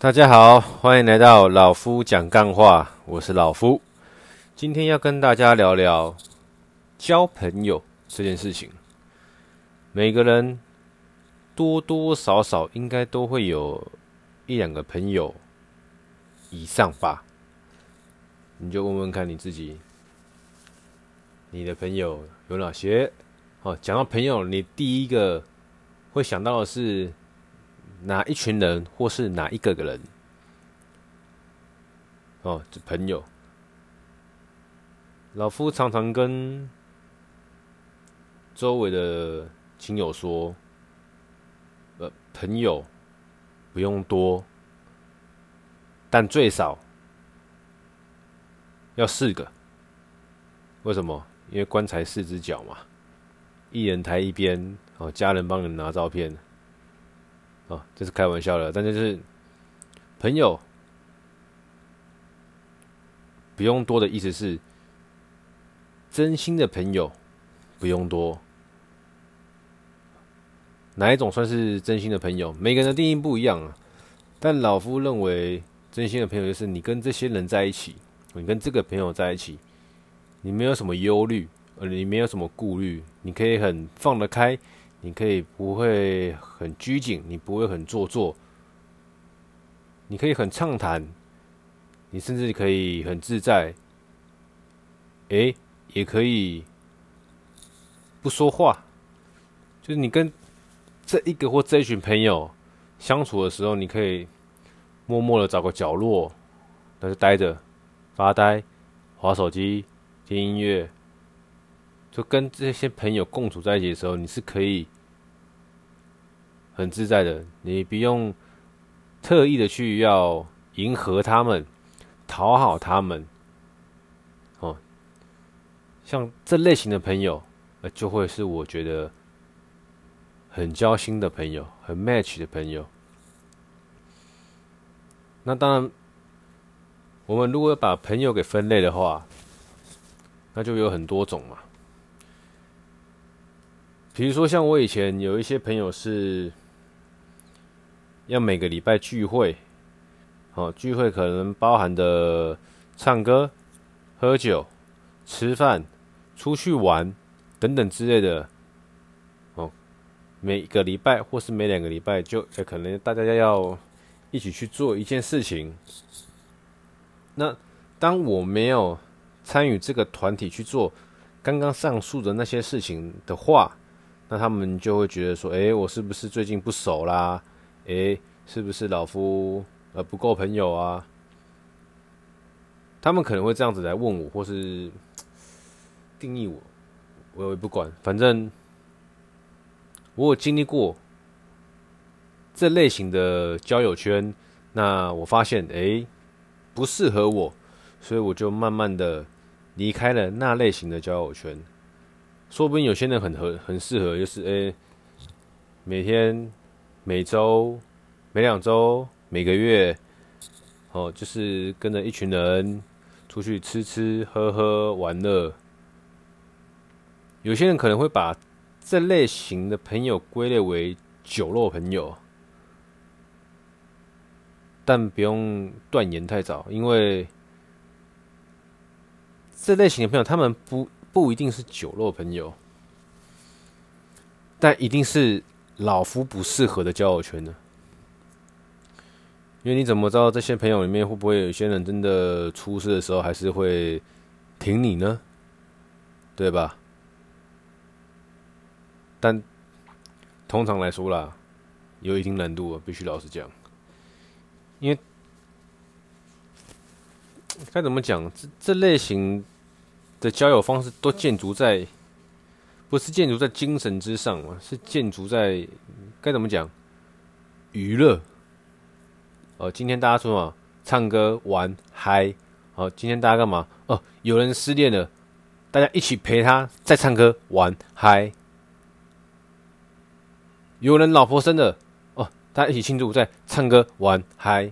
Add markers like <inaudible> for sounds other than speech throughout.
大家好，欢迎来到老夫讲干话，我是老夫。今天要跟大家聊聊交朋友这件事情。每个人多多少少应该都会有一两个朋友以上吧？你就问问看你自己，你的朋友有哪些？哦，讲到朋友，你第一个会想到的是？哪一群人，或是哪一个个人？哦，这朋友。老夫常常跟周围的亲友说：“呃，朋友不用多，但最少要四个。为什么？因为棺材四只脚嘛，一人抬一边，哦，家人帮你拿照片。”哦，这是开玩笑的，但就是朋友不用多的意思是，真心的朋友不用多。哪一种算是真心的朋友？每个人的定义不一样啊。但老夫认为，真心的朋友就是你跟这些人在一起，你跟这个朋友在一起，你没有什么忧虑，呃，你没有什么顾虑，你可以很放得开。你可以不会很拘谨，你不会很做作，你可以很畅谈，你甚至可以很自在，诶，也可以不说话，就是你跟这一个或这一群朋友相处的时候，你可以默默的找个角落，那就待着发呆、划手机、听音乐。就跟这些朋友共处在一起的时候，你是可以很自在的，你不用特意的去要迎合他们、讨好他们，哦，像这类型的朋友，呃，就会是我觉得很交心的朋友、很 match 的朋友。那当然，我们如果把朋友给分类的话，那就有很多种嘛。比如说，像我以前有一些朋友是要每个礼拜聚会，哦，聚会可能包含的唱歌、喝酒、吃饭、出去玩等等之类的，哦，每个礼拜或是每两个礼拜就可能大家要一起去做一件事情。那当我没有参与这个团体去做刚刚上述的那些事情的话，那他们就会觉得说：“诶，我是不是最近不熟啦？诶，是不是老夫呃不够朋友啊？”他们可能会这样子来问我，或是 <tsk> 定义我，我也不管。反正我有经历过这类型的交友圈，那我发现诶不适合我，所以我就慢慢的离开了那类型的交友圈。说不定有些人很合，很适合，就是诶、每天、每周、每两周、每个月，哦，就是跟着一群人出去吃吃喝喝玩乐。有些人可能会把这类型的朋友归类为酒肉朋友，但不用断言太早，因为这类型的朋友他们不。不一定是酒肉朋友，但一定是老夫不适合的交友圈呢。因为你怎么知道这些朋友里面会不会有些人真的出事的时候还是会挺你呢？对吧？但通常来说啦，有一定难度，必须老实讲。因为该怎么讲，这这类型。的交友方式都建筑在，不是建筑在精神之上嘛？是建筑在该怎么讲？娱乐。哦，今天大家说什么？唱歌玩嗨。哦，今天大家干嘛？哦，有人失恋了，大家一起陪他，再唱歌玩嗨。有人老婆生了，哦，大家一起庆祝，再唱歌玩嗨。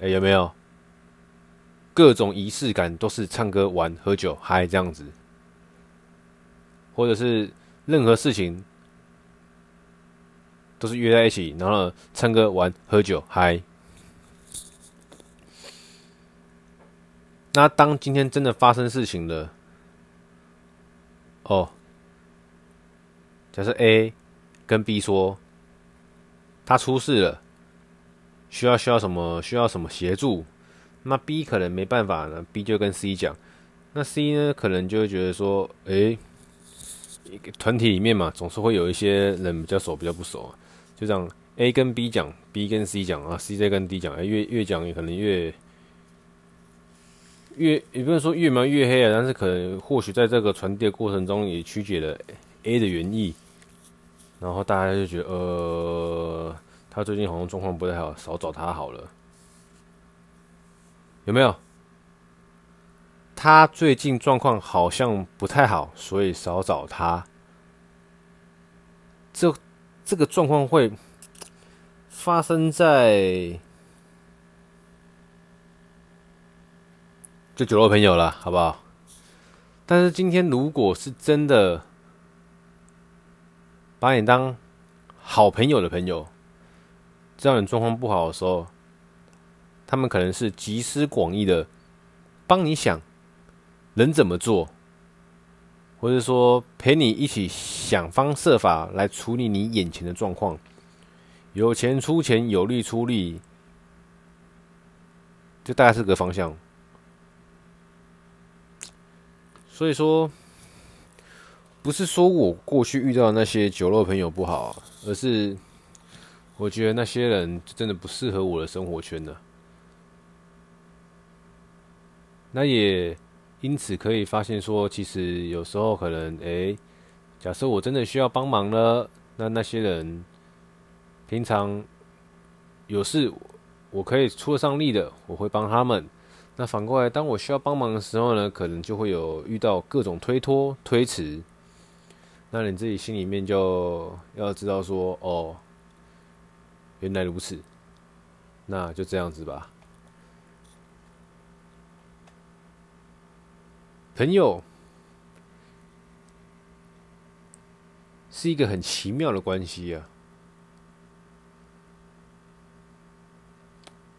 哎，有没有？各种仪式感都是唱歌、玩、喝酒、嗨这样子，或者是任何事情都是约在一起，然后唱歌、玩、喝酒、嗨。那当今天真的发生事情了，哦，假设 A 跟 B 说他出事了，需要需要什么需要什么协助，那 B 可能没办法呢，B 就跟 C 讲，那 C 呢可能就会觉得说，诶、一个团体里面嘛，总是会有一些人比较熟，比较不熟啊，就这样 A 跟 B 讲，B 跟 C 讲啊，C 再跟 D 讲，哎、越越讲也可能越。越也不能说越描越黑啊，但是可能或许在这个传递的过程中也曲解了 A 的原意，然后大家就觉得呃，他最近好像状况不太好，少找他好了，有没有？他最近状况好像不太好，所以少找他。这这个状况会发生在。就酒肉朋友了，好不好？但是今天如果是真的把你当好朋友的朋友，知道你状况不好的时候，他们可能是集思广益的帮你想能怎么做，或者说陪你一起想方设法来处理你眼前的状况，有钱出钱，有力出力，就大概是个方向。所以说，不是说我过去遇到的那些酒肉朋友不好，而是我觉得那些人真的不适合我的生活圈的。那也因此可以发现说，其实有时候可能，诶，假设我真的需要帮忙了，那那些人平常有事我可以出得上力的，我会帮他们。那反过来，当我需要帮忙的时候呢，可能就会有遇到各种推脱、推辞。那你自己心里面就要知道说，哦，原来如此，那就这样子吧。朋友是一个很奇妙的关系啊。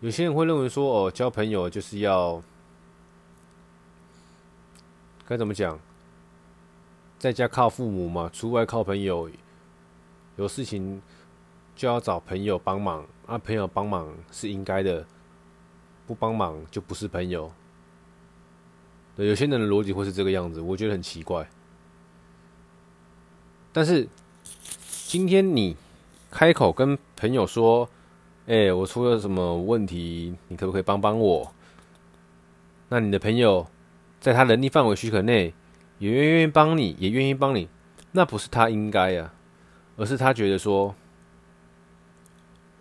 有些人会认为说，哦，交朋友就是要该怎么讲，在家靠父母嘛，出外靠朋友。有事情就要找朋友帮忙，啊，朋友帮忙是应该的，不帮忙就不是朋友。对，有些人的逻辑会是这个样子，我觉得很奇怪。但是今天你开口跟朋友说，哎、我出了什么问题？你可不可以帮帮我？那你的朋友在他能力范围许可内，也愿意帮你，也愿意帮你，那不是他应该呀，而是他觉得说，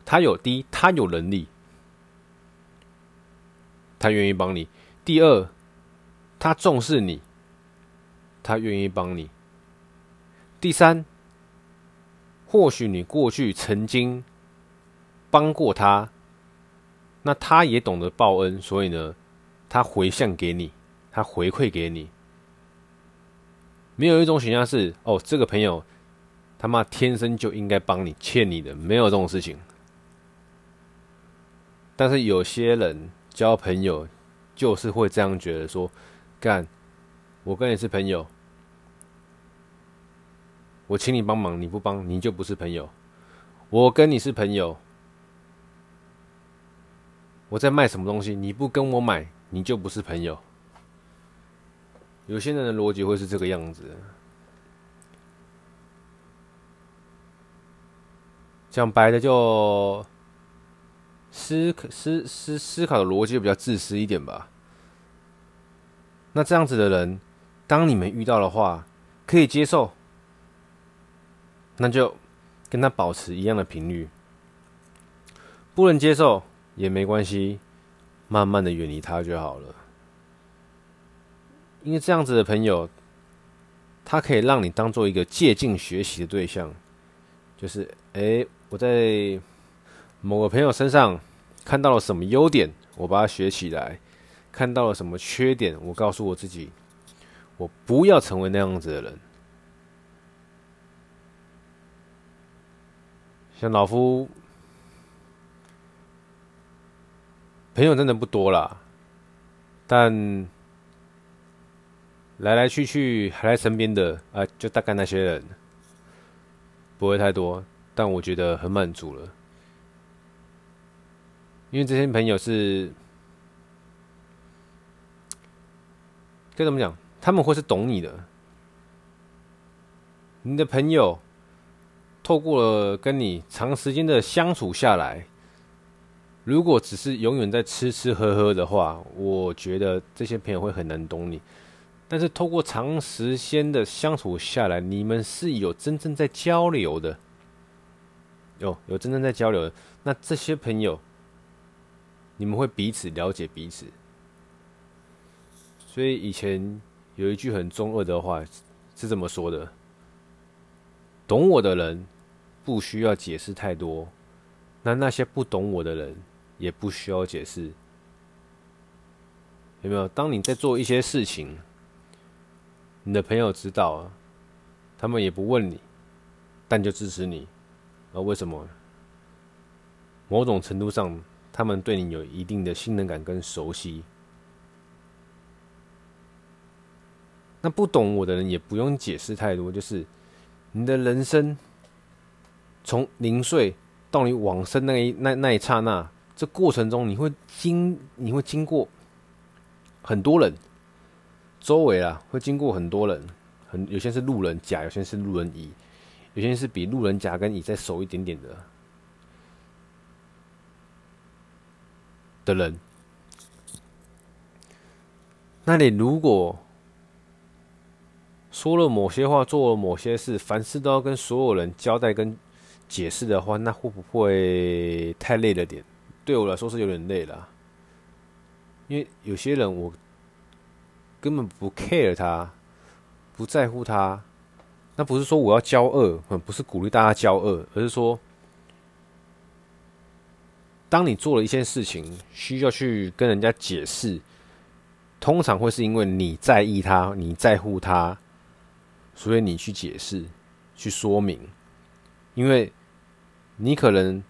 他有第一，他有能力，他愿意帮你；第二，他重视你，他愿意帮你；第三，或许你过去曾经。帮过他，那他也懂得报恩，所以呢，他回向给你，他回馈给你。没有一种选项是哦，这个朋友他妈天生就应该帮你，欠你的，没有这种事情。但是有些人交朋友就是会这样觉得说，干，我跟你是朋友，我请你帮忙，你不帮，你就不是朋友。我跟你是朋友。我在卖什么东西？你不跟我买，你就不是朋友。有些人的逻辑会是这个样子。讲白的，就思思思思考的逻辑比较自私一点吧。那这样子的人，当你们遇到的话，可以接受，那就跟他保持一样的频率。不能接受。也没关系，慢慢的远离他就好了。因为这样子的朋友，他可以让你当做一个借镜学习的对象。就是，诶，我在某个朋友身上看到了什么优点，我把它学起来；看到了什么缺点，我告诉我自己，我不要成为那样子的人。像老夫朋友真的不多啦，但来来去去还在身边的啊，就大概那些人，不会太多，但我觉得很满足了，因为这些朋友是该怎么讲？他们会是懂你的，你的朋友。透过了跟你长时间的相处下来，如果只是永远在吃吃喝喝的话，我觉得这些朋友会很难懂你。但是透过长时间的相处下来，你们是有真正在交流的，有有真正在交流。那这些朋友，你们会彼此了解彼此。所以以前有一句很中二的话是这么说的：懂我的人。不需要解释太多，那那些不懂我的人也不需要解释，有没有？当你在做一些事情，你的朋友知道啊，他们也不问你，但就支持你，而为什么？某种程度上，他们对你有一定的信任感跟熟悉。那不懂我的人也不用解释太多，就是你的人生。从零岁到你往生那一那那一刹那，这过程中你会经你会经过很多人，周围啊会经过很多人，很有些是路人甲，有些是路人乙，有些是比路人甲跟乙再熟一点点的的人。那你如果说了某些话，做了某些事，凡事都要跟所有人交代跟。解释的话，那会不会太累了点？对我来说是有点累了，因为有些人我根本不 care 他，不在乎他。那不是说我要交恶，不是鼓励大家交恶，而是说，当你做了一件事情，需要去跟人家解释，通常会是因为你在意他，你在乎他，所以你去解释，去说明。因为你可能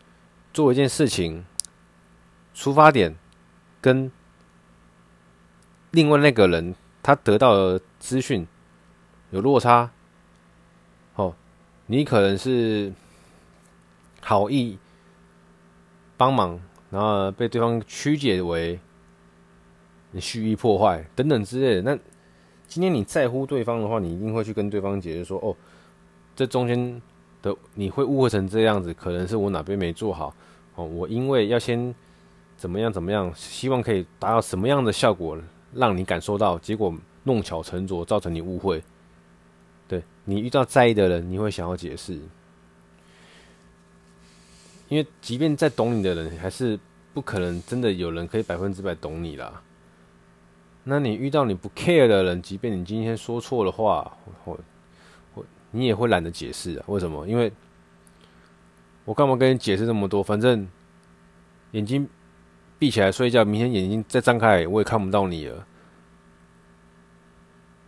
做一件事情，出发点跟另外那个人他得到的资讯有落差，哦，你可能是好意帮忙，然后被对方曲解为蓄意破坏等等之类的。那今天你在乎对方的话，你一定会去跟对方解释说：“哦，这中间的。”你会误会成这样子，可能是我哪边没做好哦。我因为要先怎么样怎么样，希望可以达到什么样的效果，让你感受到，结果弄巧成拙，造成你误会。对，你遇到在意的人，你会想要解释，因为即便再懂你的人，还是不可能真的有人可以百分之百懂你啦。那你遇到你不 care 的人，即便你今天说错了话，或你也会懒得解释啊？为什么？因为我干嘛跟你解释这么多？反正眼睛闭起来睡觉，明天眼睛再张开，我也看不到你了。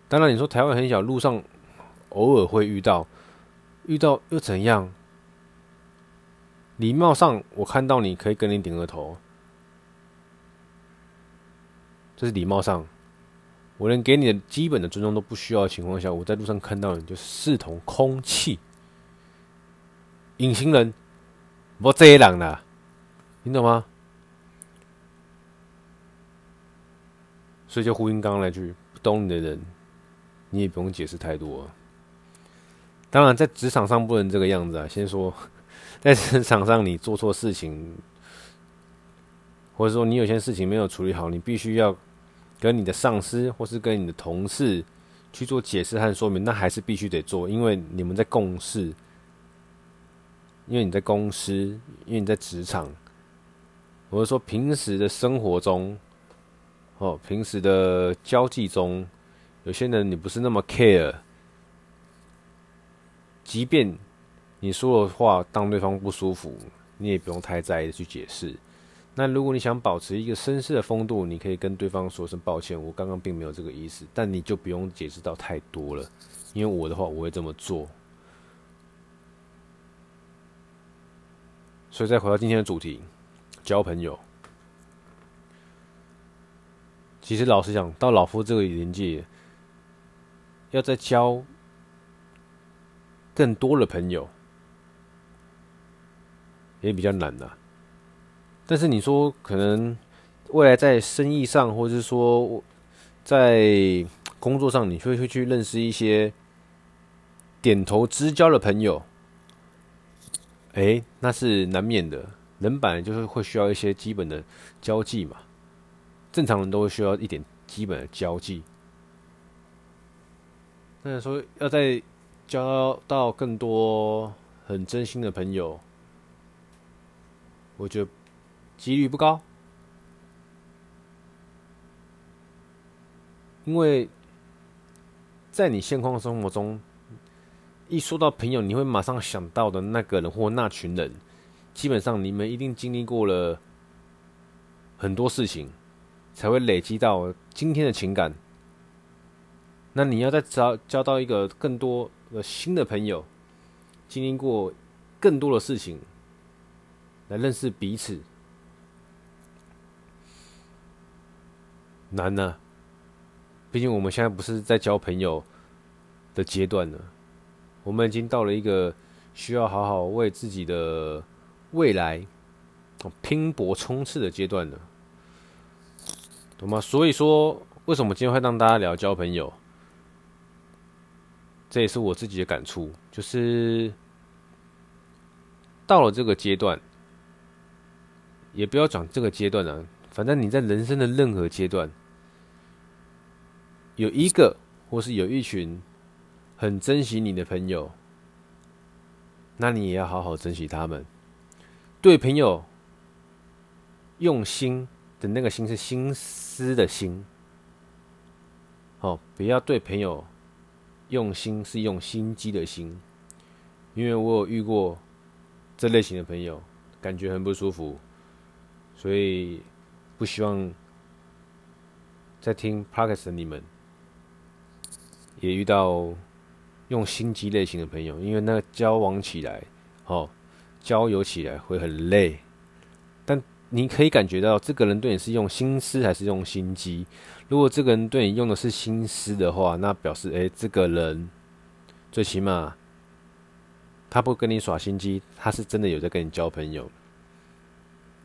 当然，你说台湾很小，路上偶尔会遇到，遇到又怎样？礼貌上，我看到你可以跟你点个头，这是礼貌上。我连给你的基本的尊重都不需要的情况下，我在路上看到你就视同空气。隐形人，不这一档的，你懂吗？所以就呼应刚刚那句，不懂你的人，你也不用解释太多。当然，在职场上不能这个样子啊。先说，<laughs> 在职场上你做错事情，或者说你有些事情没有处理好，你必须要。跟你的上司或是跟你的同事去做解释和说明，那还是必须得做，因为你们在共事，因为你在公司，因为你在职场，或者说平时的生活中，哦，平时的交际中，有些人你不是那么 care，即便你说的话当对方不舒服，你也不用太在意的去解释。那如果你想保持一个绅士的风度，你可以跟对方说声抱歉，我刚刚并没有这个意思，但你就不用解释到太多了，因为我的话我会这么做。所以再回到今天的主题，交朋友。其实老实讲，到老夫这个年纪，要再交更多的朋友，也比较难呐。但是你说，可能未来在生意上，或者是说在工作上，你会会去认识一些点头之交的朋友，哎，那是难免的。人本来就是会需要一些基本的交际嘛，正常人都会需要一点基本的交际。那说要再交到更多很真心的朋友，我觉得几率不高，因为在你现况生活中，一说到朋友，你会马上想到的那个人或那群人，基本上你们一定经历过了很多事情，才会累积到今天的情感。那你要再找交到一个更多的新的朋友，经历过更多的事情，来认识彼此，难呢。毕竟我们现在不是在交朋友的阶段呢，我们已经到了一个需要好好为自己的未来拼搏冲刺的阶段了，懂吗？所以说，为什么今天会让大家聊交朋友？这也是我自己的感触，就是到了这个阶段，也不要讲这个阶段了，反正你在人生的任何阶段，有一个或是有一群很珍惜你的朋友，那你也要好好珍惜他们。对朋友用心的那个心是心思的心，哦，不要对朋友。用心是用心机的心，因为我有遇过这类型的朋友，感觉很不舒服，所以不希望在听 Podcast 的你们也遇到用心机类型的朋友，因为那个交往起来，哦，交友起来会很累，但你可以感觉到这个人对你是用心思还是用心机。如果这个人对你用的是心思的话，那表示，哎，这个人最起码他不跟你耍心机，他是真的有在跟你交朋友。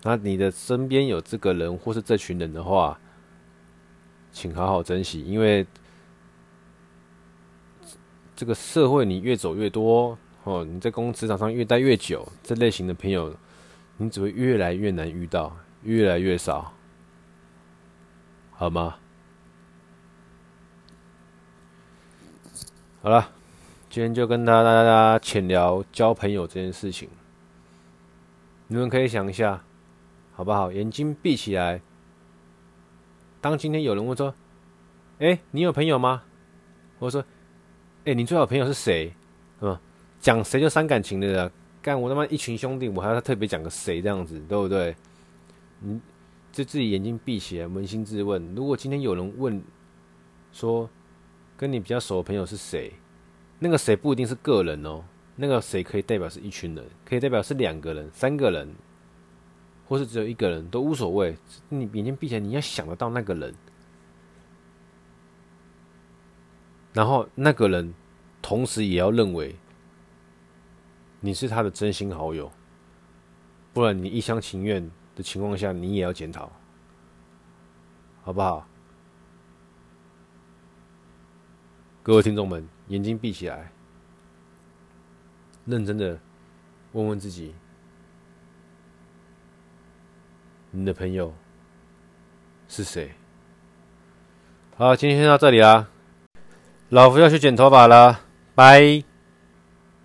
那你的身边有这个人或是这群人的话，请好好珍惜，因为这个社会你越走越多哦，你在公职场上越待越久，这类型的朋友你只会越来越难遇到，越来越少，好吗？好了，今天就跟大家浅聊交朋友这件事情。你们可以想一下，好不好？眼睛闭起来。当今天有人问说：“哎，你有朋友吗？”或者说：“哎，你最好朋友是谁？”嗯，讲谁就伤感情的了。干我他妈一群兄弟，我还要特别讲个谁这样子，对不对？你就自己眼睛闭起来，扪心自问：如果今天有人问说，跟你比较熟的朋友是谁？那个谁不一定是个人哦，那个谁可以代表是一群人，可以代表是两个人、三个人，或是只有一个人都无所谓。你眼睛闭起来，你要想得到那个人，然后那个人同时也要认为你是他的真心好友，不然你一厢情愿的情况下，你也要检讨，好不好？各位听众们，眼睛闭起来，认真的问问自己：你的朋友是谁？好，今天先到这里啦，老夫要去剪头发了，拜。